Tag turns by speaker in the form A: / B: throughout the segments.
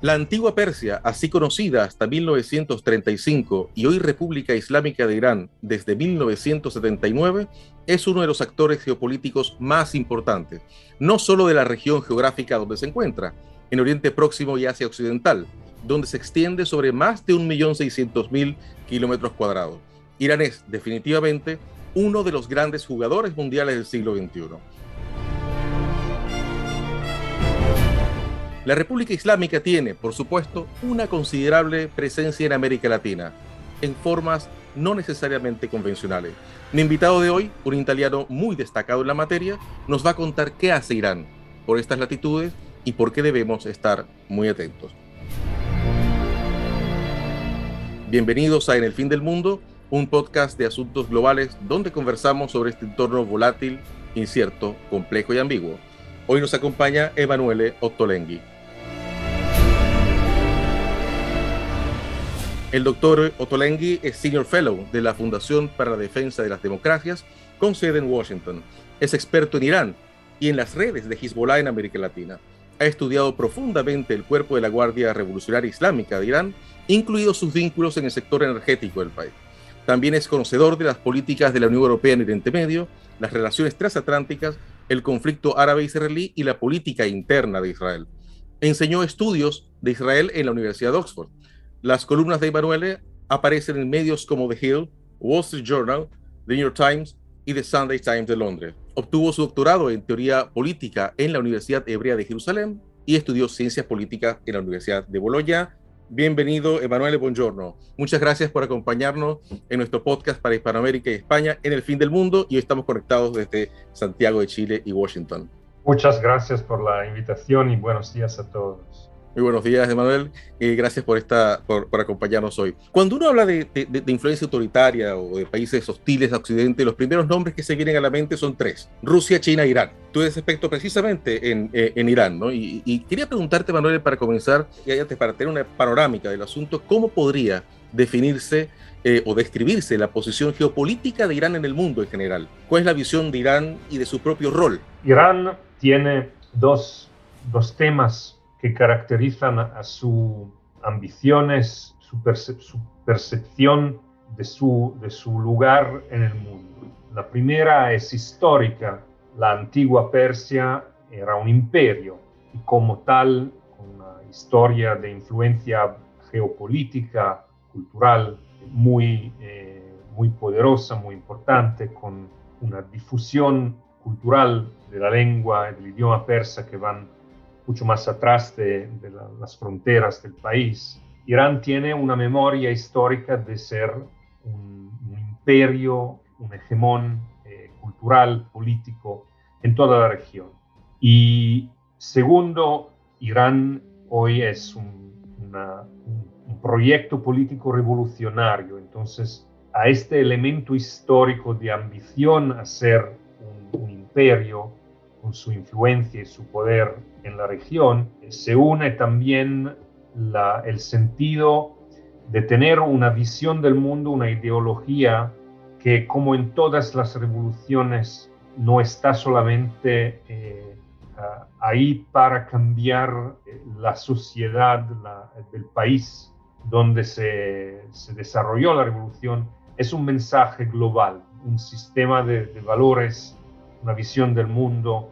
A: La antigua Persia, así conocida hasta 1935 y hoy República Islámica de Irán desde 1979, es uno de los actores geopolíticos más importantes, no solo de la región geográfica donde se encuentra, en Oriente Próximo y Asia Occidental, donde se extiende sobre más de 1.600.000 kilómetros cuadrados. Irán es definitivamente uno de los grandes jugadores mundiales del siglo XXI. La República Islámica tiene, por supuesto, una considerable presencia en América Latina, en formas no necesariamente convencionales. Mi invitado de hoy, un italiano muy destacado en la materia, nos va a contar qué hace Irán por estas latitudes y por qué debemos estar muy atentos. Bienvenidos a En el Fin del Mundo, un podcast de asuntos globales donde conversamos sobre este entorno volátil, incierto, complejo y ambiguo. Hoy nos acompaña Emanuele Ottolenghi. El doctor Ottolenghi es Senior Fellow de la Fundación para la Defensa de las Democracias, con sede en Washington. Es experto en Irán y en las redes de Hezbollah en América Latina. Ha estudiado profundamente el cuerpo de la Guardia Revolucionaria Islámica de Irán, incluidos sus vínculos en el sector energético del país. También es conocedor de las políticas de la Unión Europea en Oriente Medio, las relaciones transatlánticas, el conflicto árabe-israelí y la política interna de Israel. Enseñó estudios de Israel en la Universidad de Oxford las columnas de Emanuele aparecen en medios como The Hill, Wall Street Journal, The New York Times y The Sunday Times de Londres. Obtuvo su doctorado en teoría política en la Universidad Hebrea de Jerusalén y estudió ciencias políticas en la Universidad de Bolonia. Bienvenido, Emanuele, buongiorno. Muchas gracias por acompañarnos en nuestro podcast para Hispanoamérica y España en el fin del mundo y hoy estamos conectados desde Santiago de Chile y Washington.
B: Muchas gracias por la invitación y buenos días a todos.
A: Muy buenos días, Emanuel. gracias por, esta, por, acompañarnos hoy. Cuando uno habla de, influencia autoritaria o de países hostiles a Occidente, los primeros nombres que se vienen a la mente son tres: Rusia, China e Irán. Tú eres experto precisamente en, eh, en Irán, ¿no? Y, quería preguntarte, Manuel, para comenzar, para tener una panorámica del asunto, ¿cómo podría definirse eh, o describirse la posición geopolítica de Irán en el mundo en general? ¿Cuál es la visión de Irán y de su propio rol?
B: Irán tiene dos, dos temas que caracterizan a sus ambiciones, su, percepción de su, lugar en el mundo. La primera es histórica. La antigua Persia era un imperio y como tal, una historia de influencia geopolítica, cultural muy, eh, muy poderosa, muy importante, con una difusión cultural de la lengua y del idioma persa que van mucho más atrás de, las fronteras del país. Irán tiene una memoria histórica de ser un, imperio, un hegemón eh, cultural, político en toda la región. Y segundo, Irán hoy es un, proyecto político revolucionario. Entonces, a este elemento histórico de ambición a ser un imperio, con su influencia y su poder en la región, se une también el sentido de tener una visión del mundo, una ideología que como en todas las revoluciones no está solamente eh, ahí para cambiar eh, la sociedad del país donde se, desarrolló la revolución, es un mensaje global, un sistema de valores una visión del mundo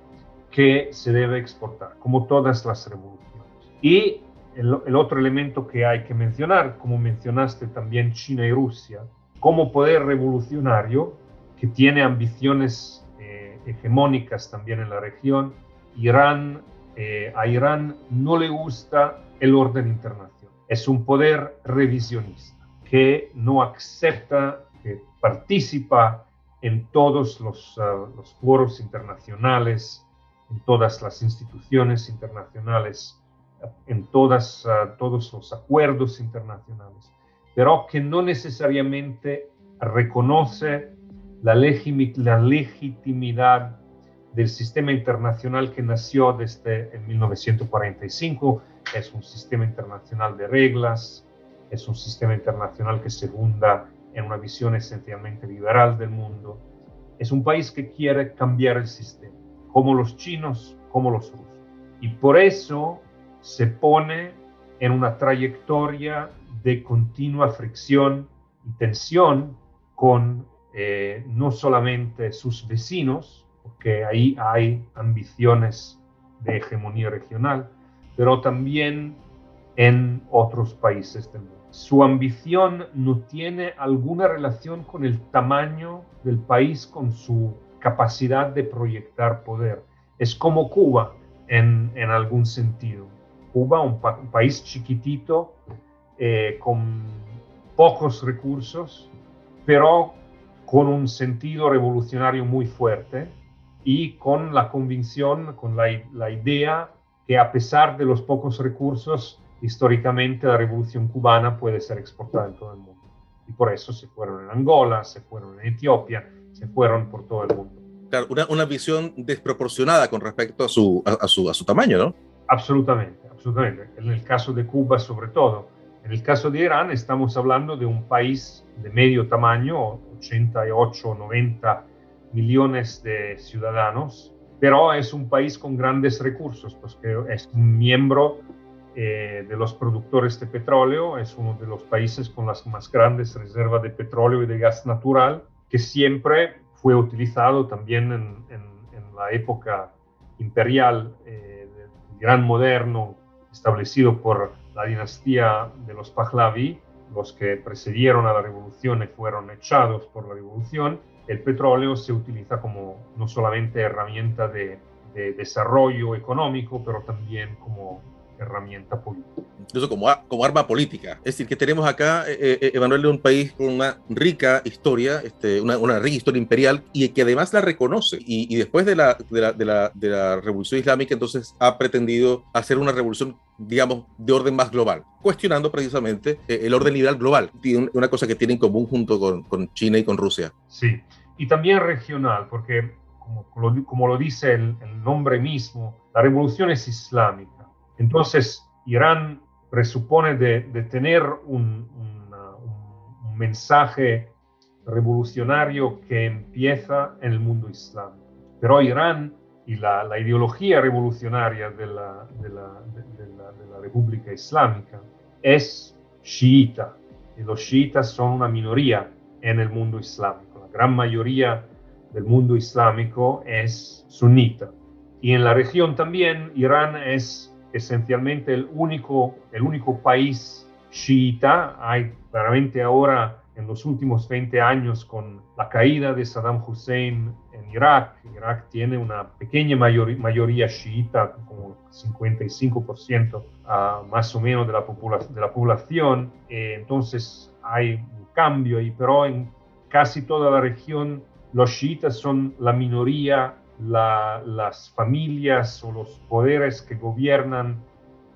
B: que se debe exportar, como todas las revoluciones. Y el, otro elemento que hay que mencionar, como mencionaste también China y Rusia, como poder revolucionario que tiene ambiciones eh, hegemónicas también en la región, Irán, eh, a Irán no le gusta el orden internacional. Es un poder revisionista que no acepta, que participa en todos los, ah, los foros internacionales, en todas las instituciones internacionales, en todas, ah, todos los acuerdos internacionales, pero que no necesariamente reconoce la, la legitimidad del sistema internacional que nació desde el 1945. Es un sistema internacional de reglas, es un sistema internacional que se funda en una visión esencialmente liberal del mundo. Es un país que quiere cambiar el sistema, como los chinos, como los rusos. Y por eso se pone en una trayectoria de continua fricción y tensión con eh, no solamente sus vecinos, porque ahí hay ambiciones de hegemonía regional, pero también en otros países del mundo. Su ambición no tiene alguna relación con el tamaño del país, con su capacidad de proyectar poder. Es como Cuba en, algún sentido. Cuba, un, país chiquitito, eh, con pocos recursos, pero con un sentido revolucionario muy fuerte y con la convicción, con la, la idea que a pesar de los pocos recursos, históricamente la revolución cubana puede ser exportada en todo el mundo. Y por eso se fueron en Angola, se fueron en Etiopía, se fueron por todo el mundo.
A: Claro, una, una visión desproporcionada con respecto a su, a, su, a su tamaño, ¿no?
B: Absolutamente, absolutamente. En el caso de Cuba, sobre todo. En el caso de Irán, estamos hablando de un país de medio tamaño, 88 o 90 millones de ciudadanos, pero es un país con grandes recursos, porque es un miembro eh, de los productores de petróleo, es uno de los países con las más grandes reservas de petróleo y de gas natural, que siempre fue utilizado también en, la época imperial eh, Irán moderno, establecido por la dinastía de los Pahlavi, los que precedieron a la revolución y fueron echados por la revolución, el petróleo se utiliza como no solamente herramienta de, de desarrollo económico, pero también como herramienta política.
A: Incluso como, como arma política. Es decir, que tenemos acá, eh, eh, Emanuel, un país con una rica historia, este, una, una, rica historia imperial y que además la reconoce. Y, y después de la, de la, de, la, de, la, revolución islámica, entonces ha pretendido hacer una revolución, digamos, de orden más global, cuestionando precisamente eh, el orden liberal global. Una cosa que tiene en común junto con, con China y con Rusia.
B: Sí, y también regional, porque como, como, lo, dice el, el nombre mismo, la revolución es islámica entonces, Irán presupone de, tener un, mensaje revolucionario que empieza en el mundo islámico. Pero Irán y la, ideología revolucionaria de la, de, la, de la, República Islámica es chiita. Y los chiitas son una minoría en el mundo islámico. La gran mayoría del mundo islámico es sunita. Y en la región también Irán es esencialmente el único, el único país chiita. Hay claramente ahora, en los últimos 20 años, con la caída de Saddam Hussein en Irak, Irak tiene una pequeña mayoría, mayoría chiita, como 55% uh, ah, más o menos de la, de la población. Eh, entonces hay un cambio ahí, pero en casi toda la región los chiitas son la minoría la, las familias o los poderes que gobiernan,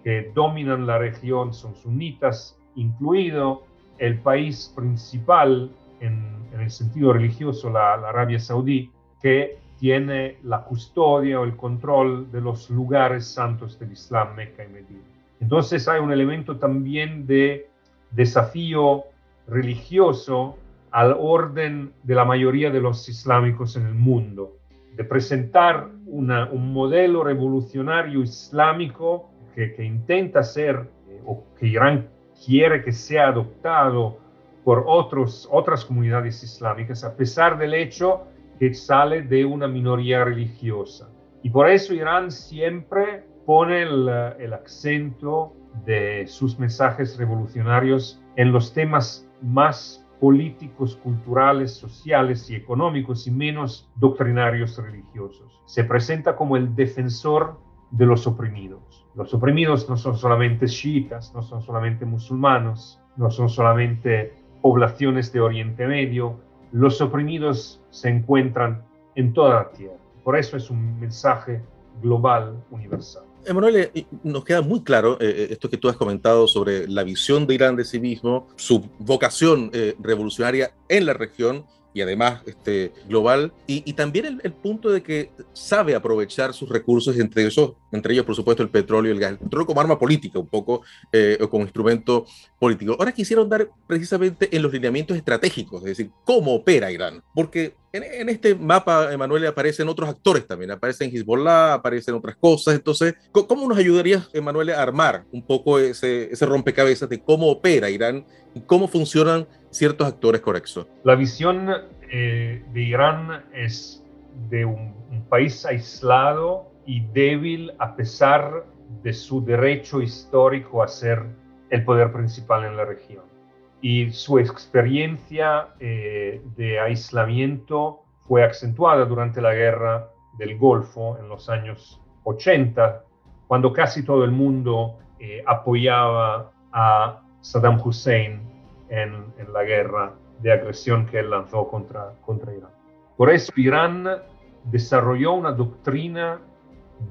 B: que dominan la región son sunitas, incluido el país principal en, en el sentido religioso, la, la, Arabia Saudí, que tiene la custodia o el control de los lugares santos del Islam, Meca y Medina. Entonces hay un elemento también de desafío religioso al orden de la mayoría de los islámicos en el mundo de presentar una, un modelo revolucionario islámico que, que intenta ser eh, o que Irán quiere que sea adoptado por otros, otras comunidades islámicas, a pesar del hecho que sale de una minoría religiosa. Y por eso Irán siempre pone el, el acento de sus mensajes revolucionarios en los temas más políticos, culturales, sociales y económicos y menos doctrinarios religiosos. Se presenta como el defensor de los oprimidos. Los oprimidos no son solamente chiitas, no son solamente musulmanos, no son solamente poblaciones de Oriente Medio, los oprimidos se encuentran en toda la tierra. Por eso es un mensaje global, universal.
A: Emanuel, eh, nos queda muy claro eh, eh, esto que tú has comentado sobre la visión de Irán de sí mismo, su vocación eh, revolucionaria en la región y además este, global, y, y también el, el, punto de que sabe aprovechar sus recursos, entre, esos, entre ellos, por supuesto, el petróleo y el gas, el petróleo como arma política, un poco, eh, o como instrumento político. Ahora quisiera dar precisamente en los lineamientos estratégicos, es decir, cómo opera Irán, porque En, este mapa, Emanuel, aparecen otros actores también, aparecen Hezbollah, aparecen otras cosas. Entonces, ¿cómo nos ayudaría, Emanuel, a armar un poco ese, ese rompecabezas de cómo opera Irán y cómo funcionan ciertos actores conexos?
B: La visión eh, de Irán es de un, un país aislado y débil a pesar de su derecho histórico a ser el poder principal en la región y su experiencia eh, de aislamiento fue acentuada durante la guerra del Golfo en los años 80, cuando casi todo el mundo eh, apoyaba a Saddam Hussein en, la guerra de agresión que él lanzó contra, contra Irán. Por eso Irán desarrolló una doctrina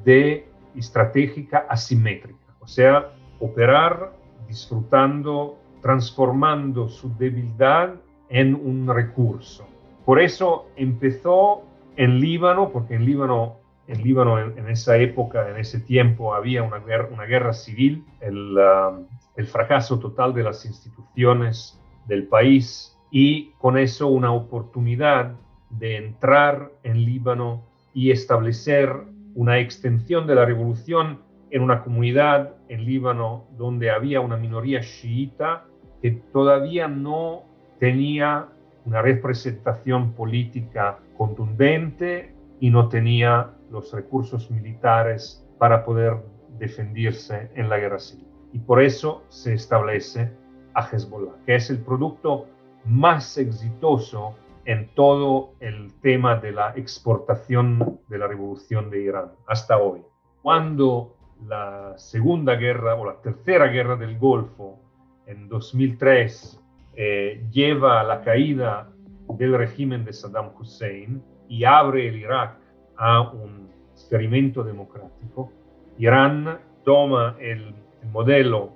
B: de estratégica asimétrica, o sea, operar disfrutando transformando su debilidad en un recurso. Por eso empezó en Líbano, porque en Líbano, en, Líbano en, esa época, en ese tiempo, había una guerra, civil, el, um, el fracaso total de las instituciones del país y con eso una oportunidad de entrar en Líbano y establecer una extensión de la revolución en una comunidad en Líbano donde había una minoría chiita que todavía no tenía una representación política contundente y no tenía los recursos militares para poder defenderse en la guerra civil. Y por eso se establece a Hezbollah, que es el producto más exitoso en todo el tema de la exportación de la revolución de Irán hasta hoy. Cuando la segunda guerra o la tercera guerra del Golfo en 2003 eh, lleva a la caída del régimen de Saddam Hussein y abre el Irak a un experimento democrático, Irán toma el, modelo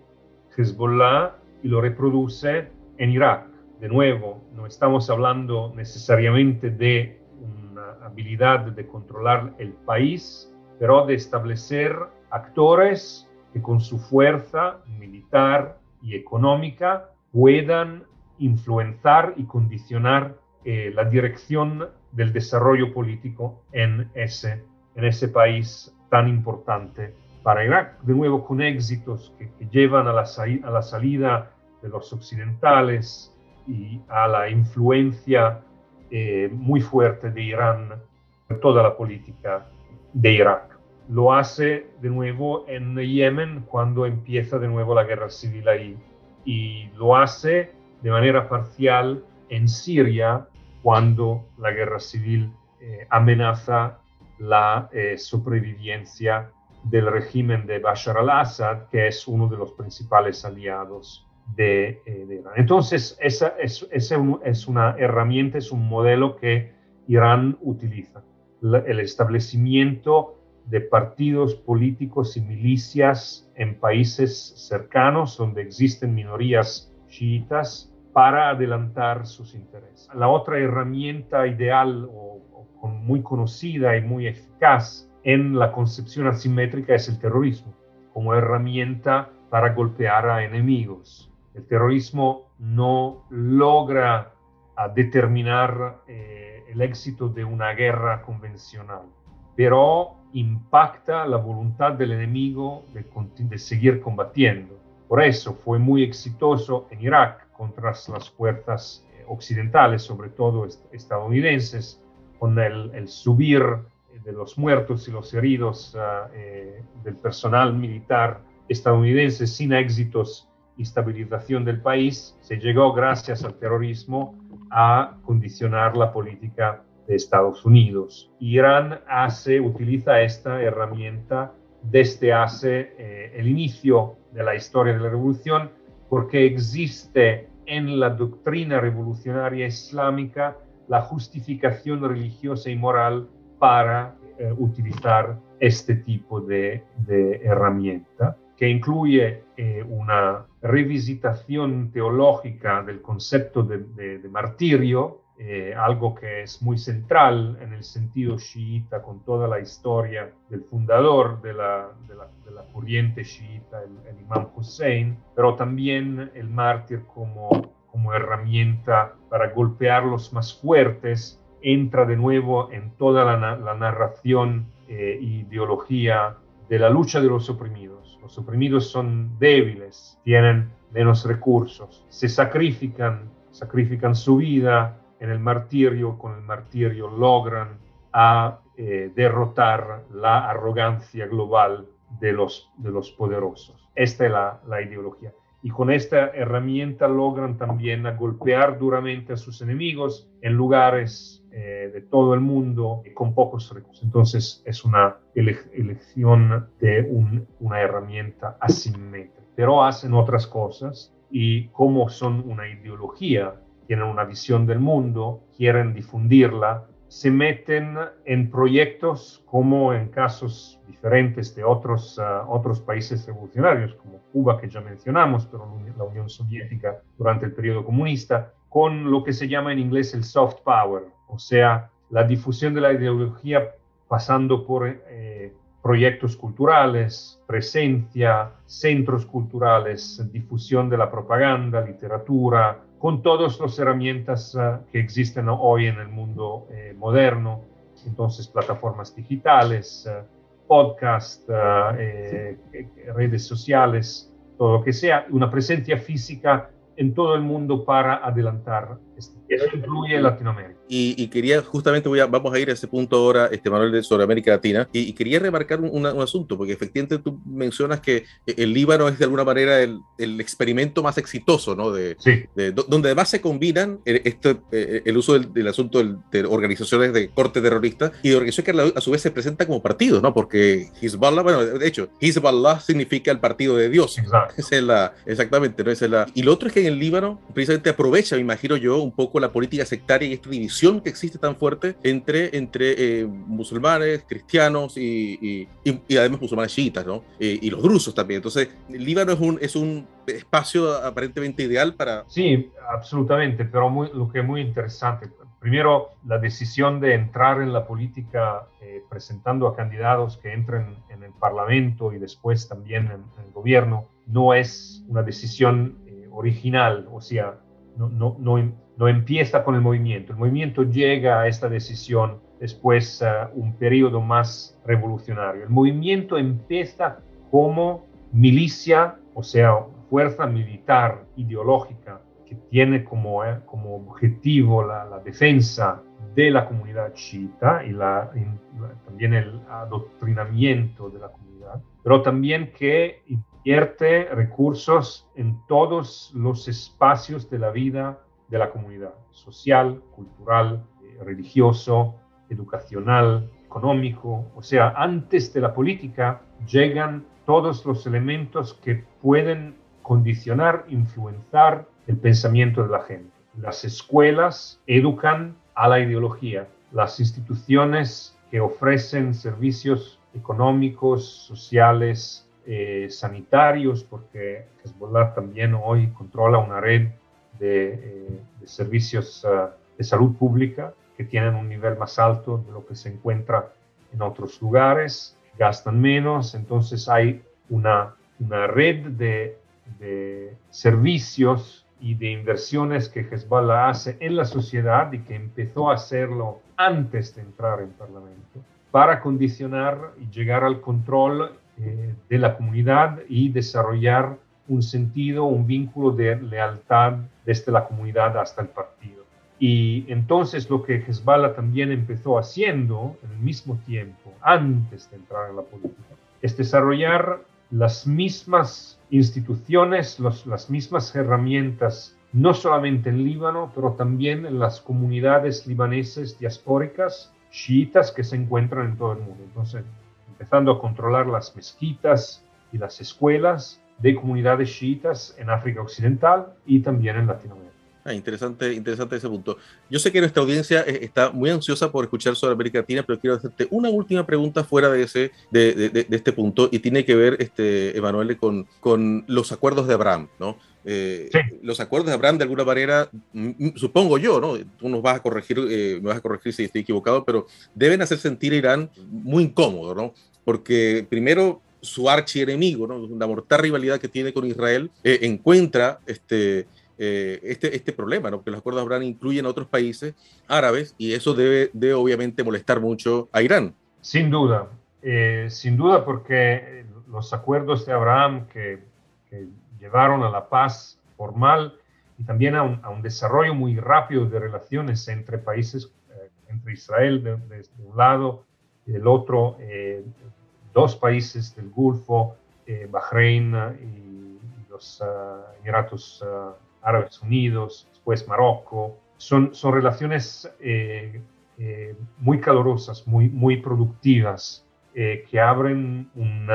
B: Hezbollah y lo reproduce en Irak. De nuevo, no estamos hablando necesariamente de una habilidad de controlar el país, pero de establecer actores que con su fuerza militar, y económica puedan influenciar y condicionar eh, la dirección del desarrollo político en ese, en ese país tan importante para Irak, de nuevo con éxitos que, llevan a la, salida de los occidentales y a la influencia eh, muy fuerte de Irán en toda la política de Irak lo hace de nuevo en Yemen cuando empieza de nuevo la guerra civil ahí y lo hace de manera parcial en Siria cuando la guerra civil eh, amenaza la eh, sobrevivencia del régimen de Bashar al-Assad, que es uno de los principales aliados de, eh, Irán. Entonces, esa es, es, una herramienta, es un modelo que Irán utiliza. el establecimiento de partidos políticos y milicias en países cercanos donde existen minorías chiitas para adelantar sus intereses. La otra herramienta ideal o, muy conocida y muy eficaz en la concepción asimétrica es el terrorismo, como herramienta para golpear a enemigos. El terrorismo no logra determinar eh, el éxito de una guerra convencional, pero impacta la voluntad del enemigo de, seguir combatiendo. Por eso fue muy exitoso en Irak contra las fuerzas eh, occidentales, sobre todo estadounidenses, con el, subir de los muertos y los heridos ah, eh, del personal militar estadounidense sin éxitos y estabilización del país, se llegó gracias al terrorismo a condicionar la política de Estados Unidos. Irán hace, utiliza esta herramienta desde hace eh, el inicio de la historia de la revolución porque existe en la doctrina revolucionaria islámica la justificación religiosa y moral para eh, utilizar este tipo de, herramienta que incluye eh, una revisitación teológica del concepto de martirio, eh, algo que es muy central en el sentido chiita con toda la historia del fundador de la, de la, corriente chiita, el, imam Hussein, pero también el mártir como, como herramienta para golpear los más fuertes entra de nuevo en toda la, narración e ideología de la lucha de los oprimidos. Los oprimidos son débiles, tienen menos recursos, se sacrifican, sacrifican su vida en el martirio, con el martirio logran a eh, derrotar la arrogancia global de los, de los poderosos. Esta es la, ideología y con esta herramienta logran también golpear duramente a sus enemigos en lugares eh, de todo el mundo con pocos recursos. Entonces es una elección de una herramienta asimétrica. Pero hacen otras cosas y como son una ideología, tienen una visión del mundo, quieren difundirla, se meten en proyectos como en casos diferentes de otros, ah, otros países revolucionarios, como Cuba, que ya mencionamos, pero la Unión Soviética durante el periodo comunista, con lo que se llama en inglés el soft power, o sea, la difusión de la ideología pasando por eh, proyectos culturales, presencia, centros culturales, difusión de la propaganda, literatura, con todas las herramientas uh, que existen hoy en el mundo eh, moderno, entonces plataformas digitales, uh, podcast, uh, eh, redes sociales, todo lo que sea, una presencia física en todo el mundo para adelantar. Esto. Eso incluye Latinoamérica.
A: Y, quería, justamente voy a, vamos a ir a ese punto ahora, este, Manuel, sobre América Latina, y, quería remarcar un, asunto, porque efectivamente tú mencionas que el Líbano es de alguna manera el, el experimento más exitoso, ¿no? De, de, donde además se combinan el, este, eh, el uso del, asunto de organizaciones de corte terrorista y de organizaciones que a, su vez se presentan como partidos, ¿no? Porque Hezbollah, bueno, de hecho, Hezbollah significa el partido de Dios. Exacto. Esa es la, exactamente, ¿no? Esa es la, y lo otro es que en el Líbano precisamente aprovecha, me imagino yo, un poco la política sectaria y esta división que existe tan fuerte entre, entre eh, musulmanes, cristianos y, y, además musulmanes chiitas, ¿no? Eh, y los drusos también. Entonces, el Líbano es un, es un espacio aparentemente ideal para...
B: Sí, absolutamente, pero muy, lo que es muy interesante, primero, la decisión de entrar en la política eh, presentando a candidatos que entren en el Parlamento y después también en, en el gobierno, no es una decisión original, o sea, no, no, no, no empieza con el movimiento. El movimiento llega a esta decisión después uh, un periodo más revolucionario. El movimiento empieza como milicia, o sea, fuerza militar ideológica que tiene como, eh, como objetivo la, la, defensa de la comunidad chiita y, la, también el adoctrinamiento de la comunidad, pero también que invierte recursos en todos los espacios de la vida de la comunidad, social, cultural, eh, religioso, educacional, económico. O sea, antes de la política llegan todos los elementos que pueden condicionar, influenciar el pensamiento de la gente. Las escuelas educan a la ideología. Las instituciones que ofrecen servicios económicos, sociales, eh, sanitarios, porque Hezbollah también hoy controla una red de, eh, servicios ah, de salud pública que tienen un nivel más alto de lo que se encuentra en otros lugares, gastan menos, entonces hay una, una red de, de servicios y de inversiones que Hezbollah hace en la sociedad y que empezó a hacerlo antes de entrar en Parlamento para condicionar y llegar al control eh, de la comunidad y desarrollar un sentido, un vínculo de lealtad desde la comunidad hasta el partido. Y entonces lo que Hezbollah también empezó haciendo en el mismo tiempo, antes de entrar en la política, es desarrollar las mismas instituciones, las mismas herramientas, no solamente en Líbano, pero también en las comunidades libaneses diaspóricas, chiitas, que se encuentran en todo el mundo. Entonces, empezando a controlar las mezquitas y las escuelas, de comunidades chiitas en África Occidental y también en Latinoamérica.
A: Ah, interesante, interesante ese punto. Yo sé que nuestra audiencia eh, está muy ansiosa por escuchar sobre América Latina, pero quiero hacerte una última pregunta fuera de, ese, de, de, este punto y tiene que ver, este, Emanuele, con, con los acuerdos de Abraham, ¿no? Eh, los acuerdos de Abraham, de alguna manera, supongo yo, ¿no? Tú nos vas a corregir, eh, me vas a corregir si estoy equivocado, pero deben hacer sentir a Irán muy incómodo, ¿no? Porque primero su archienemigo, ¿no? una mortal rivalidad que tiene con Israel, eh, encuentra este, eh, este, este problema, ¿no? que los acuerdos de Abraham incluyen a otros países árabes y eso debe, debe obviamente molestar mucho a Irán.
B: Sin duda, eh, sin duda porque los acuerdos de Abraham que, que llevaron a la paz formal y también a un, a un, desarrollo muy rápido de relaciones entre países, eh, entre Israel de, de, de, un lado y del otro, eh, dos países del Golfo, eh, Bahrein y, y los uh, Emiratos uh, Árabes Unidos, después Marruecos, son, son relaciones eh, eh, muy calorosas, muy, muy productivas, eh, que abren un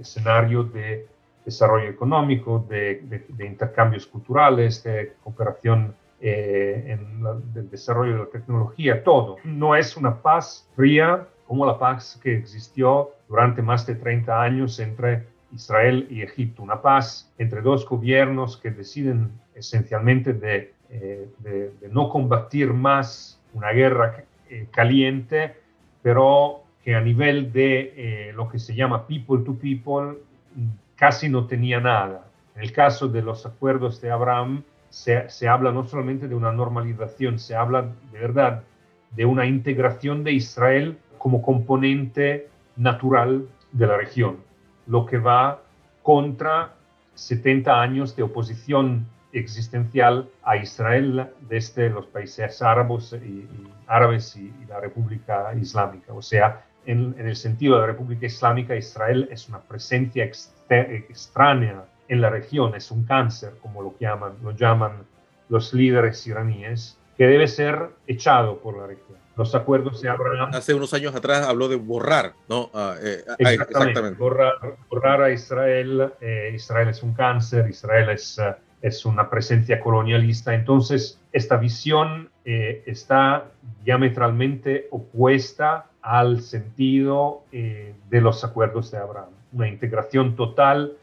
B: escenario de desarrollo económico, de, de, de intercambios culturales, de cooperación eh, en la, del desarrollo de la tecnología, todo. No es una paz fría como la paz que existió durante más de 30 años entre Israel y Egipto, una paz entre dos gobiernos que deciden esencialmente de, eh, de, de no combatir más una guerra eh, caliente, pero que a nivel de eh, lo que se llama people to people casi no tenía nada. En el caso de los acuerdos de Abraham, se, habla no solamente de una normalización, se habla de verdad de una integración de Israel como componente natural de la región, lo que va contra 70 años de oposición existencial a Israel desde los países árabes y, árabes y, la República Islámica. O sea, en, el sentido de la República Islámica, Israel es una presencia extraña en la región, es un cáncer, como lo llaman, lo llaman los líderes iraníes, que debe ser echado por la región. Los acuerdos de Abraham.
A: Hace unos años atrás habló de borrar, ¿no?
B: Ah, eh, exactamente. exactamente. Borrar, borrar, a Israel. Eh, Israel es un cáncer, Israel es, uh, es una presencia colonialista. Entonces, esta visión eh, está diametralmente opuesta al sentido eh, de los acuerdos de Abraham. Una integración total,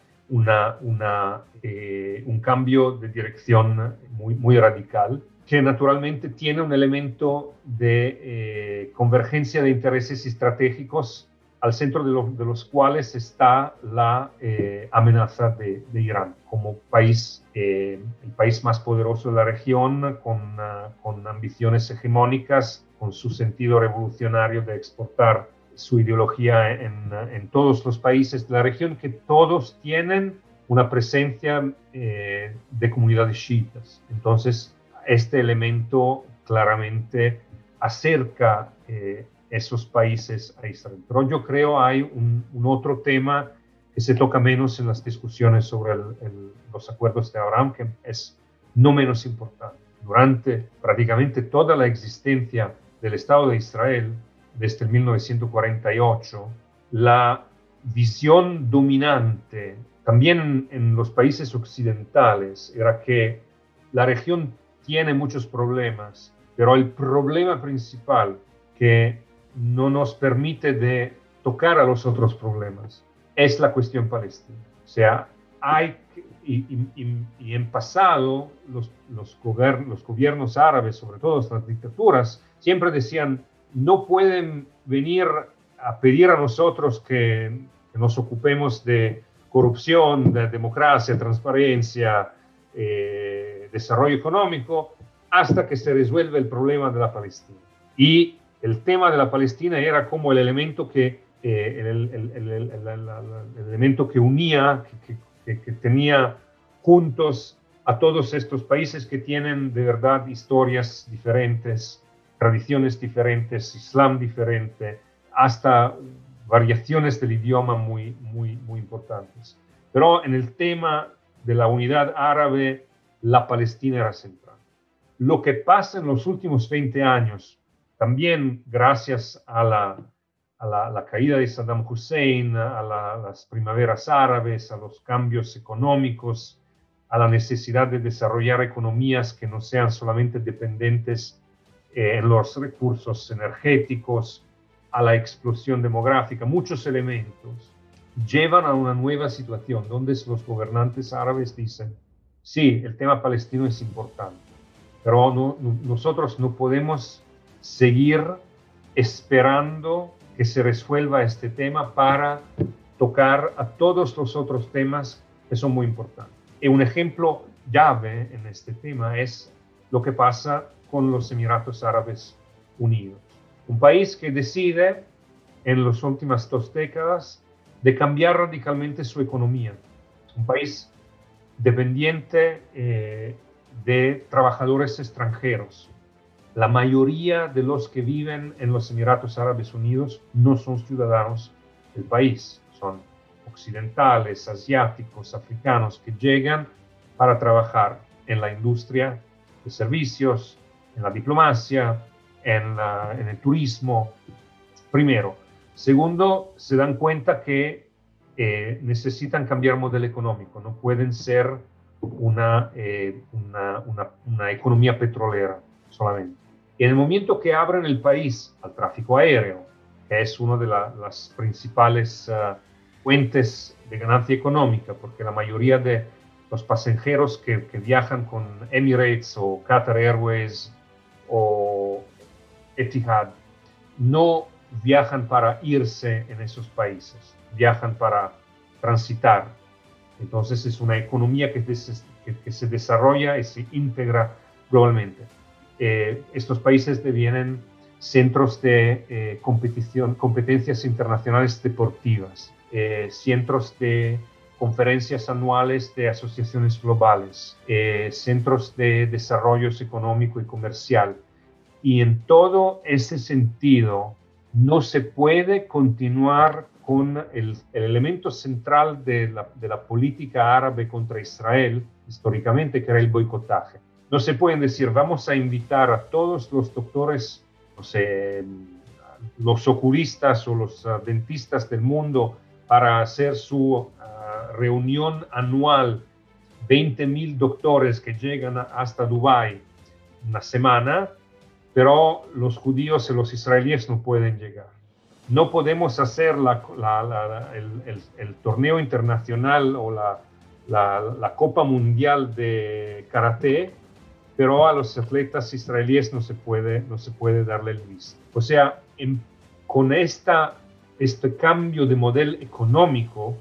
B: eh, un cambio de dirección muy, radical, que naturalmente tiene un elemento de eh, convergencia de intereses estratégicos al centro de, lo, de los cuales está la eh, amenaza de, Irán. Como país, el país más poderoso de la región, uh, con ambiciones hegemónicas con su sentido revolucionario de exportar su ideología en, todos los países de la región, que todos tienen una presencia eh, de comunidades chiitas. Entonces, este elemento claramente acerca eh, esos países a Israel. Pero yo creo hay un, otro tema que se toca menos en las discusiones sobre los acuerdos de Abraham, que es no menos importante. Durante prácticamente toda la existencia del Estado de Israel desde el 1948, la visión dominante también en, los países occidentales era que la región tiene muchos problemas, pero el problema principal que no nos permite de tocar a los otros problemas es la cuestión palestina. O sea, hay y, y, y en pasado los, los, gobiernos, los gobiernos árabes, sobre todo las dictaduras, siempre decían, no pueden venir a pedir a nosotros que, nos ocupemos de corrupción, de democracia, transparencia, eh, desarrollo económico, hasta que se resuelve el problema de la Palestina. Y el tema de la Palestina era como el elemento que, eh, el, el, el, el, elemento que unía, que tenía juntos a todos estos países que tienen de verdad historias diferentes, tradiciones diferentes, islam diferente, hasta variaciones del idioma muy, muy, muy importantes. Pero en el tema de la unidad árabe, la Palestina era central. Lo que pasa en los últimos 20 años, también gracias a la, caída de Saddam Hussein, a la, las primaveras árabes, a los cambios económicos, a la necesidad de desarrollar economías que no sean solamente dependientes eh, los recursos energéticos, a la explosión demográfica, muchos elementos llevan a una nueva situación donde los gobernantes árabes dicen, sí, el tema palestino es importante, pero no, no, nosotros no podemos seguir esperando que se resuelva este tema para tocar a todos los otros temas que son muy importantes. Y un ejemplo llave en este tema es lo que pasa con los Emiratos Árabes Unidos. Un país que decide en las últimas dos décadas de cambiar radicalmente su economía. Un país dependiente eh, de trabajadores extranjeros. La mayoría de los que viven en los Emiratos Árabes Unidos no son ciudadanos del país, son occidentales, asiáticos, africanos que llegan para trabajar en la industria de servicios, en la diplomacia, en, el turismo, primero. Segundo, se dan cuenta que eh, necesitan cambiar modelo económico, no pueden ser una, eh, una, una, economía petrolera solamente. En el momento que abren el país al tráfico aéreo, que es una de las principales ah, fuentes de ganancia económica, porque la mayoría de los pasajeros que, que, viajan con Emirates o Qatar Airways o Etihad no viajan para irse en esos países, viajan para transitar. Entonces es una economía que, se desarrolla y se integra globalmente. Eh, estos países devienen centros de eh, competición, competencias internacionales deportivas, eh, centros de conferencias anuales de asociaciones globales, centros de desarrollo económico y comercial. Y en todo ese sentido, no se puede continuar con el, elemento central de la, de la, política árabe contra Israel, históricamente, que era el boicotaje. No se pueden decir, vamos a invitar a todos los doctores, no sé, los oculistas o los ah, dentistas del mundo para hacer su reunión anual, 20.000 doctores que llegan hasta Dubái una semana, pero los judíos y los israelíes no pueden llegar. No podemos hacer el, torneo internacional o la, Copa Mundial de Karate, pero a los atletas israelíes no se puede, no se puede darle el visto. O sea, con esta, este cambio de modelo económico,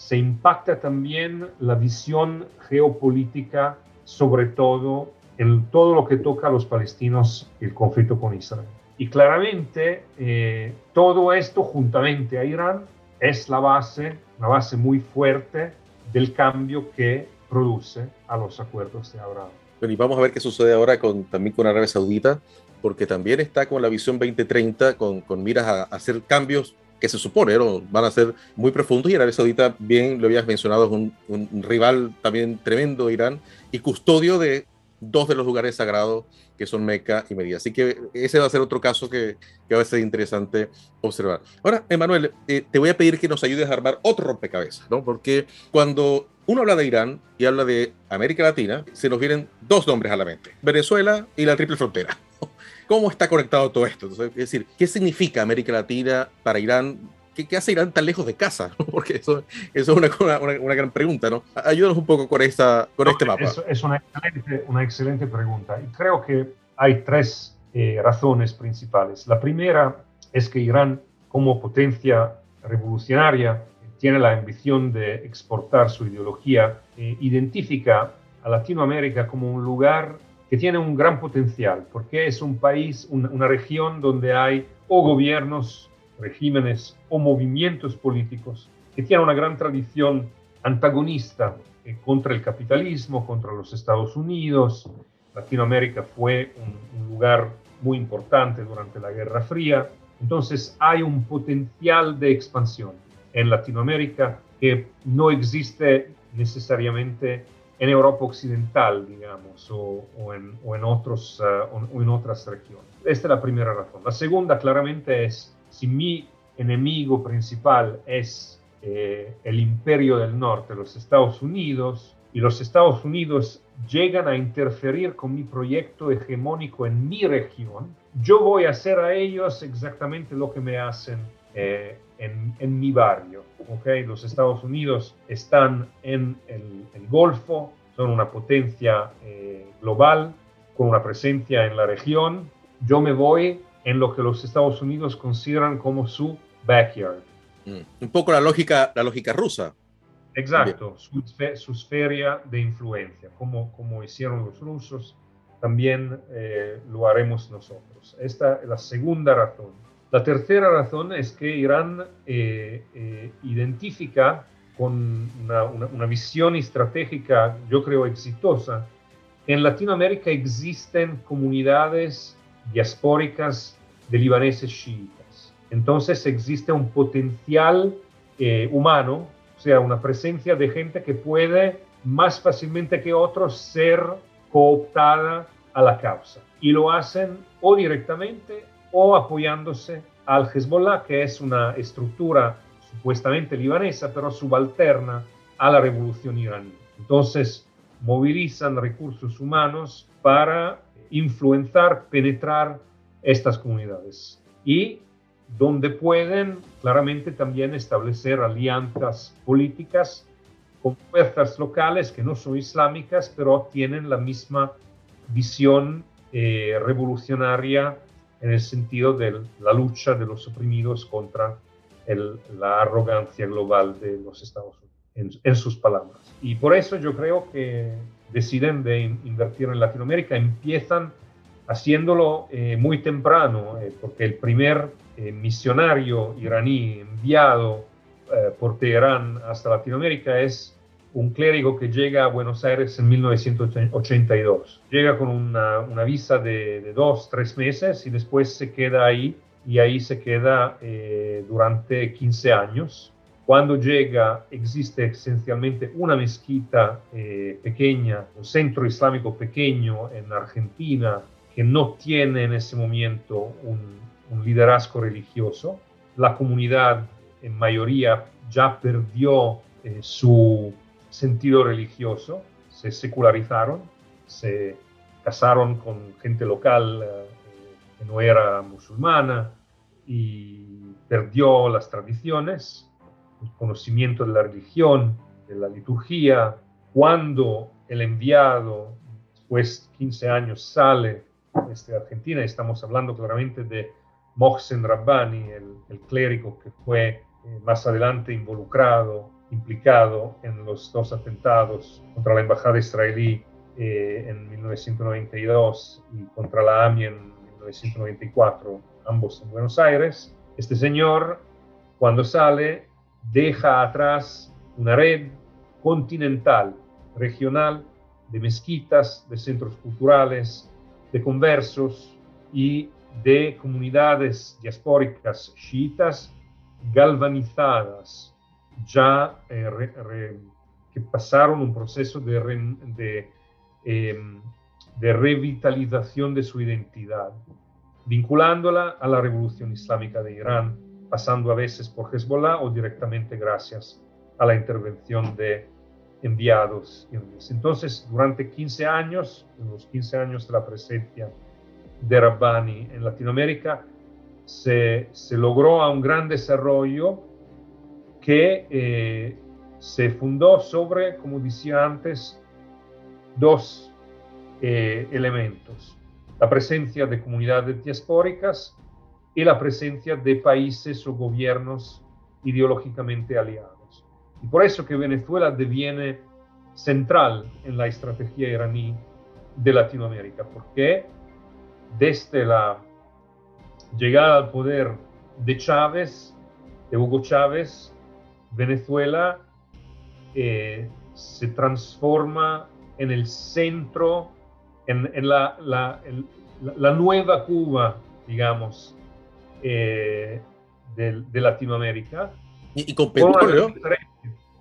B: se impacta también la visión geopolítica, sobre todo en todo lo que toca a los palestinos y el conflicto con Israel. Y claramente eh, todo esto juntamente a Irán es la base, una base muy fuerte del cambio que produce a los acuerdos de Abraham.
A: Bueno, y vamos a ver qué sucede ahora también con Arabia Saudita, porque también está con la visión 2030, con, con miras a, hacer cambios que se supone van a ser muy profundos y Arabia Saudita, bien lo habías mencionado, es un, rival también tremendo de Irán y custodio de dos de los lugares sagrados que son Meca y Medina. Así que ese va a ser otro caso que, que va a ser interesante observar. Ahora, Emanuel, eh, te voy a pedir que nos ayudes a armar otro rompecabezas, ¿no? Porque cuando uno habla de Irán y habla de América Latina, se nos vienen dos nombres a la mente, Venezuela y la triple frontera. ¿Cómo está conectado todo esto? es decir, ¿qué significa América Latina para Irán? ¿Qué, hace Irán tan lejos de casa? Porque eso, es una, una, gran pregunta, ¿no? Ayúdanos un poco con, esta, con este mapa.
B: Es, es una, excelente, una excelente pregunta. Y creo que hay tres eh, razones principales. La primera es que Irán, como potencia revolucionaria, tiene la ambición de exportar su ideología, e identifica a Latinoamérica como un lugar que tiene un gran potencial, porque es un país, una región donde hay o gobiernos regímenes o movimientos políticos que tienen una gran tradición antagonista eh, contra el capitalismo, contra los Estados Unidos. Latinoamérica fue un, lugar muy importante durante la Guerra Fría. Entonces hay un potencial de expansión en Latinoamérica que no existe necesariamente en Europa Occidental, digamos, o, en, o en, otros, uh, o en otras regiones. Esta es la primera razón. La segunda claramente es si mi enemigo principal es eh, el imperio del norte, los Estados Unidos, y los Estados Unidos llegan a interferir con mi proyecto hegemónico en mi región, yo voy a hacer a ellos exactamente lo que me hacen eh, en, mi barrio. ¿okay? Los Estados Unidos están en el, Golfo, son una potencia eh, global con una presencia en la región. Yo me voy en lo que los Estados Unidos consideran como su backyard.
A: Mm. Un poco la lógica, la lógica rusa.
B: Exacto, su, su, esfera de influencia, como, como hicieron los rusos, también eh, lo haremos nosotros. Esta es la segunda razón. La tercera razón es que Irán eh, eh, identifica con una, visión estratégica, yo creo, exitosa. En Latinoamérica existen comunidades diaspóricas de libaneses chiitas. Entonces existe un potencial humano o sea, una presencia de gente que puede más fácilmente que otros ser cooptada a la causa. Y lo hacen o directamente o apoyándose al Hezbollah, que es una estructura supuestamente libanesa, pero subalterna a la revolución iraní. Entonces, movilizan recursos humanos para influenciar, penetrar estas comunidades. Y donde pueden claramente también establecer alianzas políticas con fuerzas locales que no son islámicas, pero tienen la misma visión eh, revolucionaria en el sentido de la lucha de los oprimidos contra la arrogancia global de los Estados Unidos, en, sus palabras. Y por eso yo creo que deciden de invertir en Latinoamérica, empiezan haciéndolo eh, muy temprano, eh, porque el primer eh, misionario iraní enviado eh, por Teherán hasta Latinoamérica es un clérigo que llega a Buenos Aires en 1982. Llega con una, visa de, dos, tres meses y después se queda ahí y ahí se queda eh, durante 15 años. Cuando llega existe esencialmente una mezquita pequeña, un centro islámico pequeño en Argentina que no tiene en ese momento un, un liderazgo religioso. La comunidad en mayoría ya perdió eh, su sentido religioso, se secularizaron, se casaron con gente local eh, que no era musulmana y perdió las tradiciones, el conocimiento de la religión, de la liturgia. Cuando el enviado, después de 15 años, sale desde Argentina, estamos hablando claramente de Mohsen Rabbani, el, clérigo que fue eh, más adelante involucrado, implicado en los dos atentados contra la embajada israelí eh, en 1992 y contra la AMI en 1994, ambos en Buenos Aires. Este señor, cuando sale, deja atrás una red continental, regional, de mezquitas, de centros culturales, de conversos y de comunidades diaspóricas chiitas galvanizadas, ya eh, que pasaron un proceso de, em, de, revitalización de su identidad, vinculándola a la revolución islámica de Irán, pasando a veces por Hezbollah o directamente gracias a la intervención de enviados. Entonces, durante 15 años, en los 15 años de la presencia de Rabbani en Latinoamérica, se, logró a un gran desarrollo que eh, se fundó sobre, como decía antes, dos eh, elementos. La presencia de comunidades diaspóricas y la presencia de países o gobiernos ideológicamente aliados. Y por eso que Venezuela deviene central en la estrategia iraní de Latinoamérica, porque desde la llegada al poder de Chávez, de Hugo Chávez, Venezuela eh, se transforma en el centro, en, la, la, nueva Cuba, digamos, eh, de, Latinoamérica.
A: Y, con petróleo.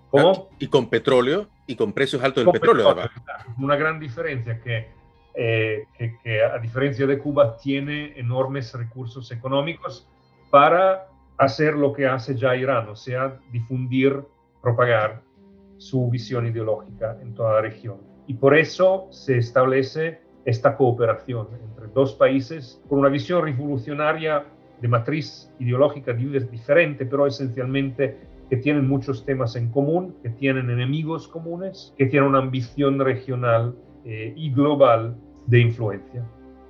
A: ¿Cómo? Y con petróleo y con precios altos del petróleo. petróleo
B: una gran diferencia que eh, que, a diferencia de Cuba tiene enormes recursos económicos para hacer lo que hace ya Irán, o sea, difundir, propagar su visión ideológica en toda la región. Y por eso se establece esta cooperación entre dos países con una visión revolucionaria de matriz ideológica diferente, pero esencialmente que tienen muchos temas en común, que tienen enemigos comunes, que tienen una ambición regional eh, y global de influencia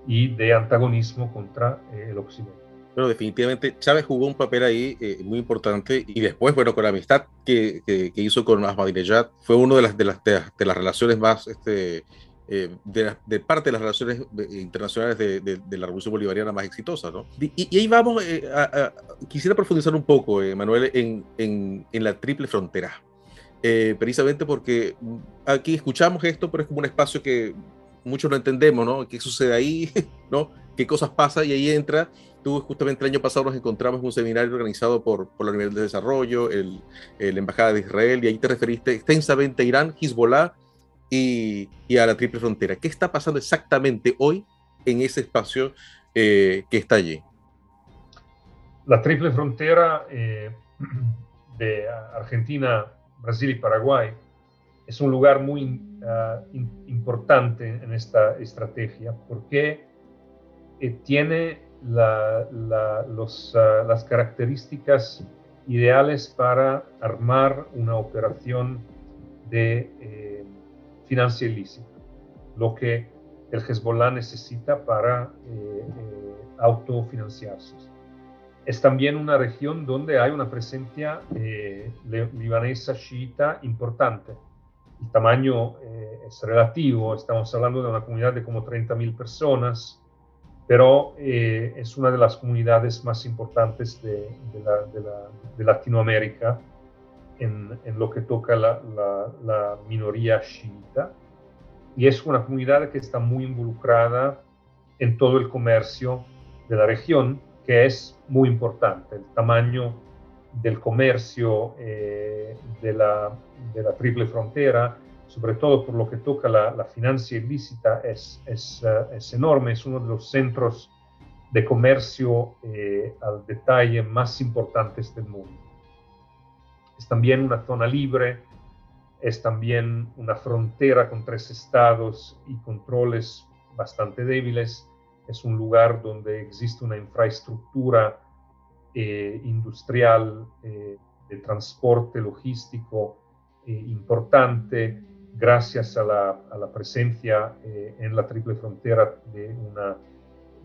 B: y de antagonismo contra eh, el Occidente.
A: Bueno, definitivamente Chávez jugó un papel ahí eh, muy importante y después, bueno, con la amistad que, que, hizo con Ahmadinejad, fue una de las, de las, de las relaciones más, este, eh, de, de, parte de las relaciones internacionales de, de, la Revolución Bolivariana más exitosas, ¿no? Y, ahí vamos, eh, a, quisiera profundizar un poco, Manuel, en, en, en, la triple frontera. precisamente porque aquí escuchamos esto, pero es como un espacio que muchos no entendemos, ¿no? ¿Qué sucede ahí? ¿No? ¿Qué cosas pasan? Y ahí entra Tú justamente el año pasado nos encontramos en un seminario organizado por, por la Universidad de Desarrollo, el, la Embajada de Israel, y ahí te referiste extensamente a Irán, Hezbollah y, y, a la Triple Frontera. ¿Qué está pasando exactamente hoy en ese espacio eh, que está allí?
B: La Triple Frontera eh, de Argentina, Brasil y Paraguay es un lugar muy ah, importante en esta estrategia porque eh, tiene los, ah, las características ideales para armar una operación de eh, financia ilícita, lo que el Hezbollah necesita para eh, eh, autofinanciarse. Es también una región donde hay una presencia eh, libanesa chiita importante. El tamaño es relativo, estamos hablando de una comunidad de como 30.000 personas, pero eh, es una de las comunidades más importantes de, Latinoamérica en, lo que toca la, la, minoría chiita. Y es una comunidad que está muy involucrada en todo el comercio de la región, que es muy importante. El tamaño del comercio eh, de, la, de la triple frontera sobre todo por lo que toca la, la financia ilícita, es, es, eh, es, enorme, es uno de los centros de comercio eh, al detalle más importantes del mundo. Es también una zona libre, es también una frontera con tres estados y controles bastante débiles, es un lugar donde existe una infraestructura eh, industrial de transporte logístico importante, gracias a la, presencia eh, en la triple frontera de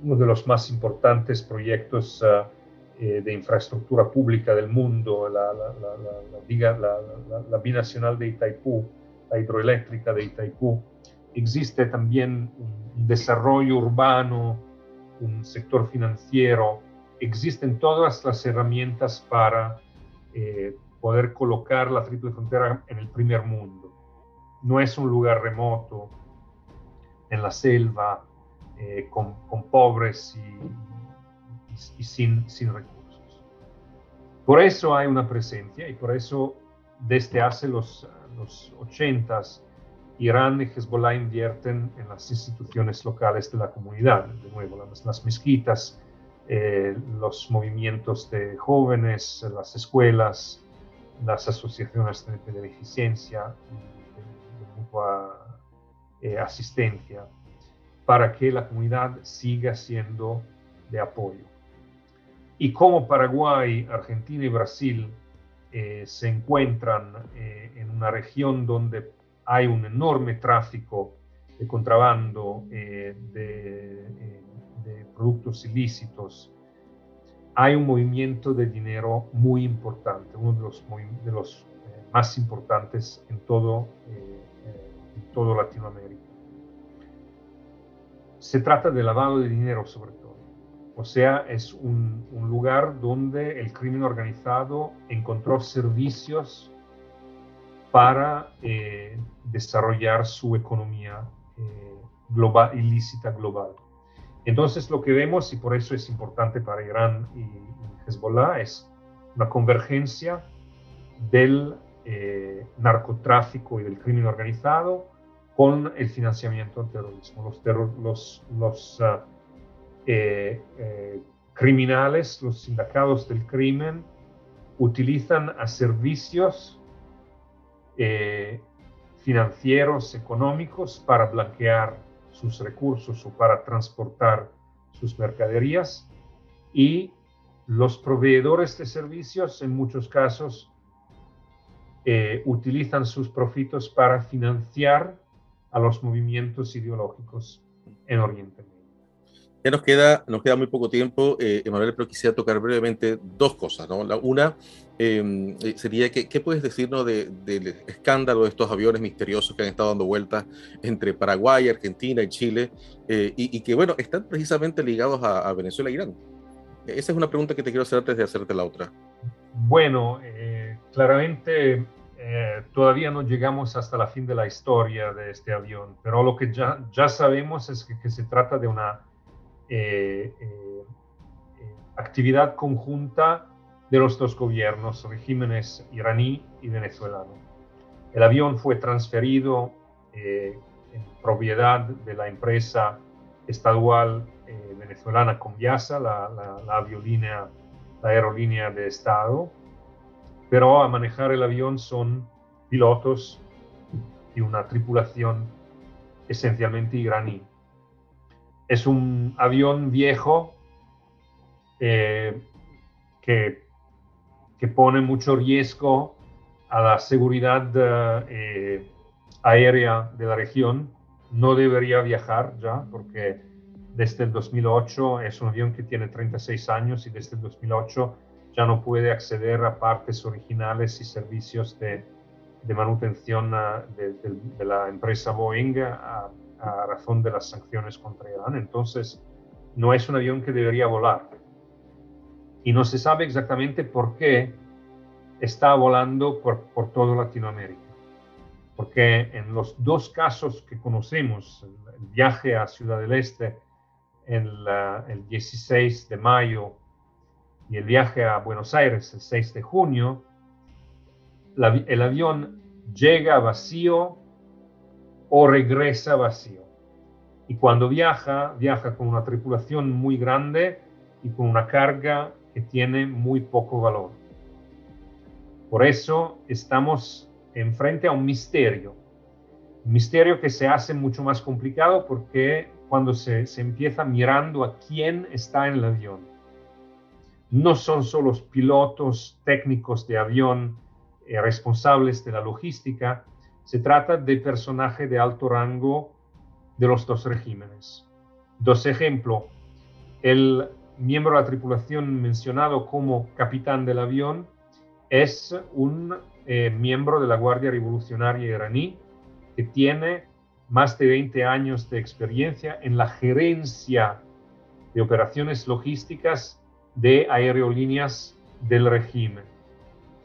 B: uno de los más importantes proyectos ah, eh, de infraestructura pública del mundo, la, la, binacional de Itaipú, la hidroeléctrica de Itaipú. Existe también un desarrollo urbano, un sector financiero, existen todas las herramientas para eh, poder colocar la triple frontera en el primer mundo no es un lugar remoto, en la selva, eh, con, pobres y, sin, recursos. Por eso hay una presencia y por eso desde hace los, los 80 Irán y Hezbollah invierten en las instituciones locales de la comunidad, de nuevo, las, las mezquitas, eh, los movimientos de jóvenes, las escuelas, las asociaciones de beneficencia, eh, asistencia para que la comunidad siga siendo de apoyo. Y como Paraguay, Argentina y Brasil eh, se encuentran eh, en una región donde hay un enorme tráfico de contrabando de, productos ilícitos, hay un movimiento de dinero muy importante, uno de los, de los más importantes en todo todo Latinoamérica. Se trata de lavado de dinero sobre todo. O sea, es un, lugar donde el crimen organizado encontró servicios para eh, desarrollar su economía eh, global, ilícita global. Entonces lo que vemos, y por eso es importante para Irán y, Hezbollah, es una convergencia del eh, narcotráfico y del crimen organizado con el financiamiento del terrorismo. Los, ah, eh, eh, criminales, los sindicados del crimen, utilizan servicios eh, financieros, económicos, para blanquear sus recursos o para transportar sus mercaderías y los proveedores de servicios en muchos casos utilizan sus profitos para financiar a los movimientos ideológicos en Oriente Medio.
A: Ya nos queda, nos queda muy poco tiempo, eh, Emanuel, pero quisiera tocar brevemente dos cosas. ¿no? La, una em, eh, sería que, ¿qué puedes decirnos del escándalo de estos aviones misteriosos que han estado dando vueltas entre Paraguay, Argentina y Chile, eh, y, que, bueno, están precisamente ligados a, Venezuela e Irán? Esa es una pregunta que te quiero hacer antes de hacerte la otra.
B: Bueno, claramente todavía no llegamos hasta la fin de la historia de este avión, pero lo que ya, ya sabemos es que, que se trata de una eh, eh, eh, actividad conjunta de los dos gobiernos, regímenes iraní y venezolano. El avión fue transferido en propiedad de la empresa estadual venezolana Conviasa, la, la, la aerolínea de Estado, pero a manejar el avión son pilotos y una tripulación esencialmente iraní es un avión viejo eh, que, que, pone mucho riesgo a la seguridad eh, aérea de la región. No debería viajar ya porque desde el 2008 es un avión que tiene 36 años y desde el 2008 ya no puede acceder a partes originales y servicios de, de manutención de, la empresa Boeing a, a razón de las sanciones contra Irán. Entonces, no es un avión que debería volar. Y no se sabe exactamente por qué está volando por, por toda Latinoamérica. Porque en los dos casos que conocemos, el viaje a Ciudad del Este en el 16 de mayo y el viaje a Buenos Aires el 6 de junio, el avión llega vacío o regresa vacío. Y cuando viaja, viaja con una tripulación muy grande y con una carga que tiene muy poco valor. Por eso estamos enfrente a un misterio, un misterio que se hace mucho más complicado porque cuando se, se empieza mirando a quién está en el avión. No son solo pilotos técnicos de avión eh, responsables de la logística, se trata de personaje de alto rango de los dos regímenes. Dos ejemplos. El miembro de la tripulación mencionado como capitán del avión es un eh, miembro de la Guardia Revolucionaria iraní que tiene más de 20 años de experiencia en la gerencia de operaciones logísticas de aerolíneas del régimen.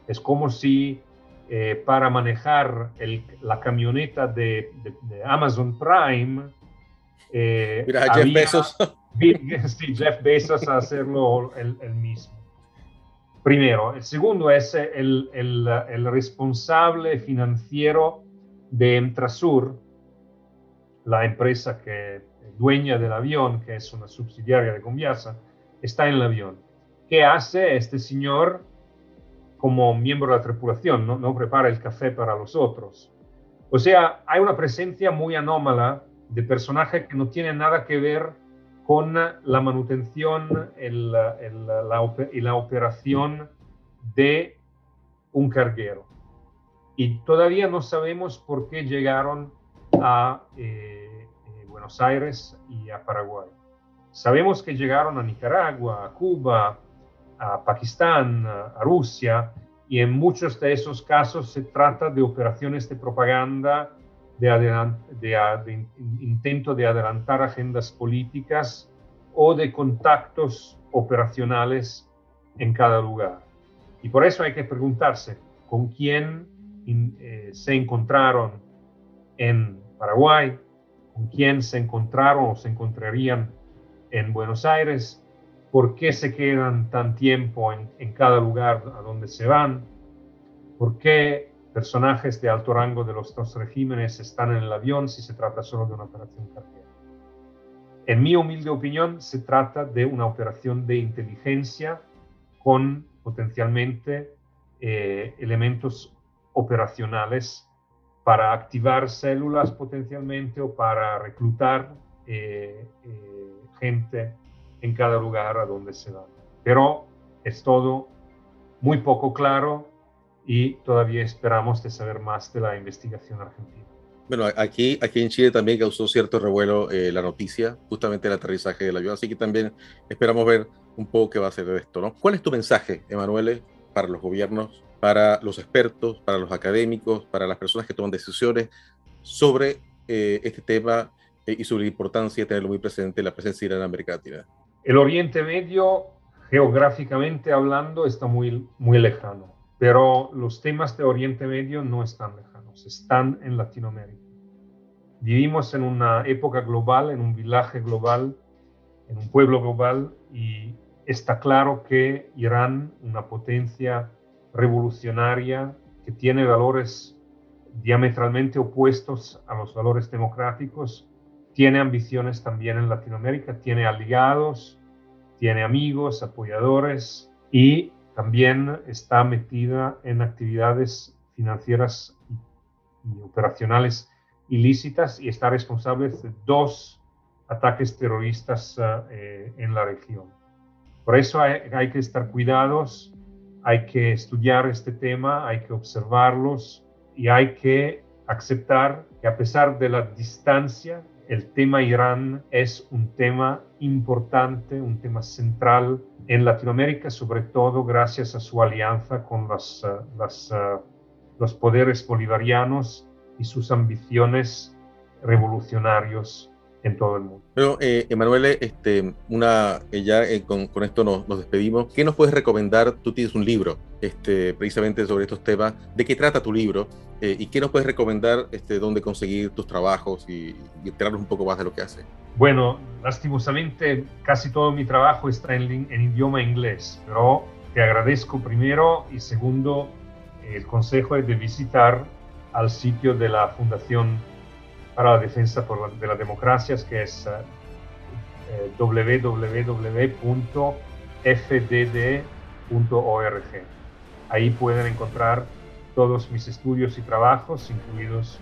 B: Es como si eh, para manejar la camioneta de, Amazon Prime.
A: Eh, Mira, Jeff Bezos.
B: Sí, Jeff Bezos a hacerlo el, mismo. Primero. El segundo es el, el, responsable financiero de Emtrasur, la empresa que dueña del avión, que es una subsidiaria de Conviasa, está en el avión. ¿Qué hace este señor? como miembro de la tripulación, no, prepara el café para los otros. O sea, hay una presencia muy anómala de personajes que no tienen nada que ver con la manutención y la operación de un carguero. Y todavía no sabemos por qué llegaron a eh, eh, Buenos Aires y a Paraguay. Sabemos que llegaron a Nicaragua, a Cuba, a Pakistán, a Rusia, y en muchos de esos casos se trata de operaciones de propaganda, de, intento de adelantar agendas políticas o de contactos operacionales en cada lugar. Y por eso hay que preguntarse con quién eh, se encontraron en Paraguay, con quién se encontraron o se encontrarían en Buenos Aires por qué se quedan tan tiempo en, cada lugar a donde se van, por qué personajes de alto rango de los dos regímenes están en el avión si se trata solo de una operación carguera. En mi humilde opinión, se trata de una operación de inteligencia con potencialmente eh, elementos operacionales para activar células potencialmente o para reclutar eh, eh, gente en cada lugar a donde se va. Pero es todo muy poco claro y todavía esperamos de saber más de la investigación argentina.
A: Bueno, aquí, aquí en Chile también causó cierto revuelo eh, la noticia, justamente el aterrizaje del avión, así que también esperamos ver un poco qué va a ser de esto, ¿no? ¿Cuál es tu mensaje, Emanuele, para los gobiernos, para los expertos, para los académicos, para las personas que toman decisiones sobre eh, este tema y sobre la importancia de tenerlo muy presente la presencia de Irán en América Latina?
B: El Oriente Medio, geográficamente hablando, está muy, muy lejano, pero los temas de Oriente Medio no están lejanos, están en Latinoamérica. Vivimos en una época global, en un viaje global, en un pueblo global y está claro que Irán, una potencia revolucionaria que tiene valores diametralmente opuestos a los valores democráticos, tiene ambiciones también en Latinoamérica, tiene aliados, tiene amigos, apoyadores y también está metida en actividades financieras y, operacionales ilícitas y está responsable de dos ataques terroristas eh, en la región. Por eso hay, que estar cuidados, hay que estudiar este tema, hay que observarlos y hay que aceptar que a pesar de la distancia, el tema Irán es un tema importante, un tema central en Latinoamérica, sobre todo gracias a su alianza con las, las, los poderes bolivarianos y sus ambiciones revolucionarios en todo el mundo.
A: Bueno, eh, Emanuele, este, una, eh, ya eh, con, con, esto nos, nos, despedimos. ¿Qué nos puedes recomendar? Tú tienes un libro este, precisamente sobre estos temas. ¿De qué trata tu libro? Eh, ¿Y qué nos puedes recomendar? Este, ¿Dónde conseguir tus trabajos y, y enterarnos un poco más de lo que hace?
B: Bueno, lastimosamente casi todo mi trabajo está en, en idioma inglés, pero te agradezco primero y segundo el consejo es de visitar al sitio de la Fundación para la defensa por de las democracias, que es eh, www.fdd.org. Ahí pueden encontrar todos mis estudios y trabajos, incluidos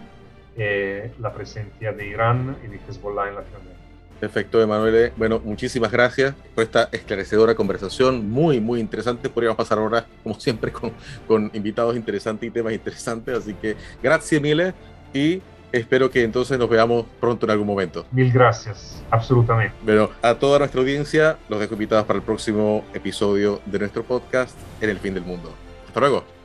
B: eh, la presencia de Irán y de Hezbollah en la Latinoamérica.
A: Perfecto, Emanuele. Bueno, muchísimas gracias por esta esclarecedora conversación, muy, muy interesante. Podríamos pasar ahora, como siempre, con, con invitados interesantes y temas interesantes. Así que, gracias, Mile, y espero que entonces nos veamos pronto en algún momento.
B: Mil gracias, absolutamente.
A: Bueno, a toda nuestra audiencia, los dejo invitados para el próximo episodio de nuestro podcast En el Fin del Mundo. Hasta luego.